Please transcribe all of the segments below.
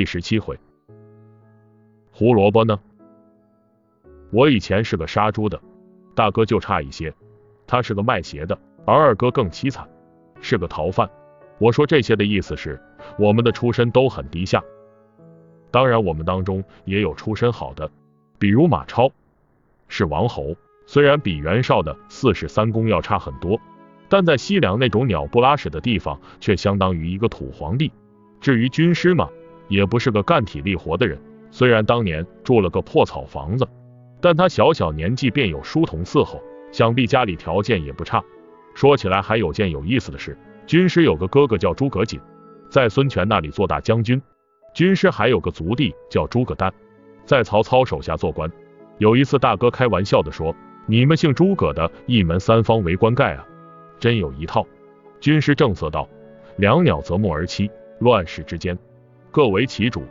第十七回，胡萝卜呢？我以前是个杀猪的，大哥就差一些，他是个卖鞋的，而二哥更凄惨，是个逃犯。我说这些的意思是，我们的出身都很低下。当然，我们当中也有出身好的，比如马超是王侯，虽然比袁绍的四世三公要差很多，但在西凉那种鸟不拉屎的地方，却相当于一个土皇帝。至于军师嘛，也不是个干体力活的人。虽然当年住了个破草房子，但他小小年纪便有书童伺候，想必家里条件也不差。说起来还有件有意思的事，军师有个哥哥叫诸葛瑾，在孙权那里做大将军。军师还有个族弟叫诸葛诞，在曹操手下做官。有一次大哥开玩笑的说：“你们姓诸葛的，一门三方为官盖啊，真有一套。”军师正色道：“两鸟择木而栖。”乱世之间，各为其主，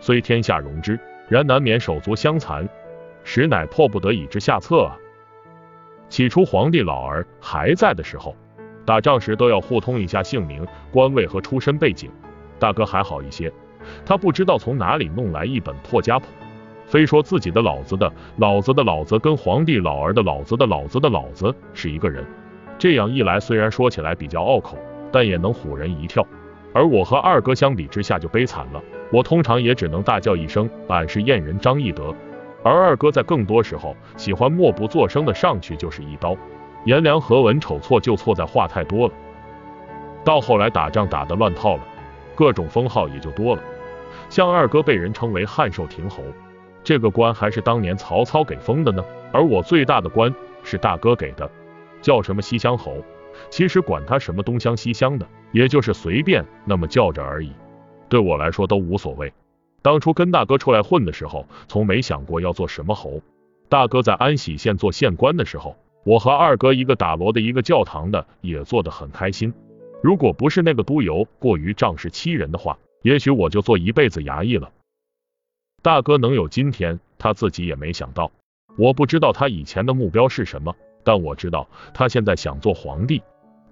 虽天下容之，然难免手足相残，实乃迫不得已之下策啊。起初皇帝老儿还在的时候，打仗时都要互通一下姓名、官位和出身背景。大哥还好一些，他不知道从哪里弄来一本破家谱，非说自己的老子的老子的老子跟皇帝老儿的老子的老子的老子是一个人。这样一来，虽然说起来比较拗口，但也能唬人一跳。而我和二哥相比之下就悲惨了，我通常也只能大叫一声“俺是燕人张翼德”，而二哥在更多时候喜欢默不作声的上去就是一刀，颜良和文丑错就错在话太多了。到后来打仗打得乱套了，各种封号也就多了，像二哥被人称为汉寿亭侯，这个官还是当年曹操给封的呢，而我最大的官是大哥给的，叫什么西乡侯。其实管他什么东乡西乡的，也就是随便那么叫着而已，对我来说都无所谓。当初跟大哥出来混的时候，从没想过要做什么侯。大哥在安喜县做县官的时候，我和二哥一个打锣的，一个教堂的，也做得很开心。如果不是那个督邮过于仗势欺人的话，也许我就做一辈子衙役了。大哥能有今天，他自己也没想到。我不知道他以前的目标是什么。但我知道他现在想做皇帝，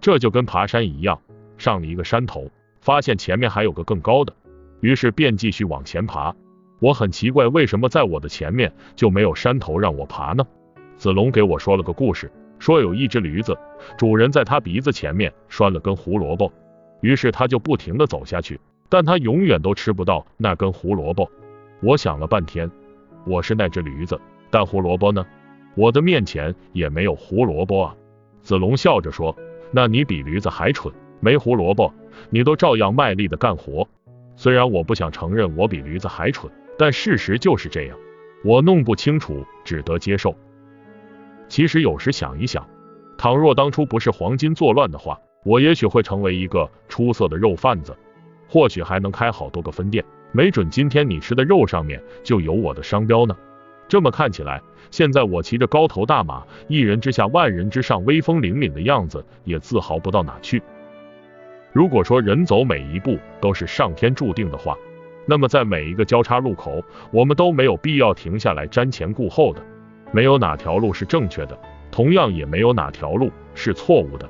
这就跟爬山一样，上了一个山头，发现前面还有个更高的，于是便继续往前爬。我很奇怪，为什么在我的前面就没有山头让我爬呢？子龙给我说了个故事，说有一只驴子，主人在他鼻子前面拴了根胡萝卜，于是他就不停的走下去，但他永远都吃不到那根胡萝卜。我想了半天，我是那只驴子，但胡萝卜呢？我的面前也没有胡萝卜啊！子龙笑着说：“那你比驴子还蠢，没胡萝卜，你都照样卖力的干活。虽然我不想承认我比驴子还蠢，但事实就是这样。我弄不清楚，只得接受。其实有时想一想，倘若当初不是黄金作乱的话，我也许会成为一个出色的肉贩子，或许还能开好多个分店，没准今天你吃的肉上面就有我的商标呢。这么看起来。”现在我骑着高头大马，一人之下万人之上，威风凛凛的样子也自豪不到哪去。如果说人走每一步都是上天注定的话，那么在每一个交叉路口，我们都没有必要停下来瞻前顾后的。没有哪条路是正确的，同样也没有哪条路是错误的。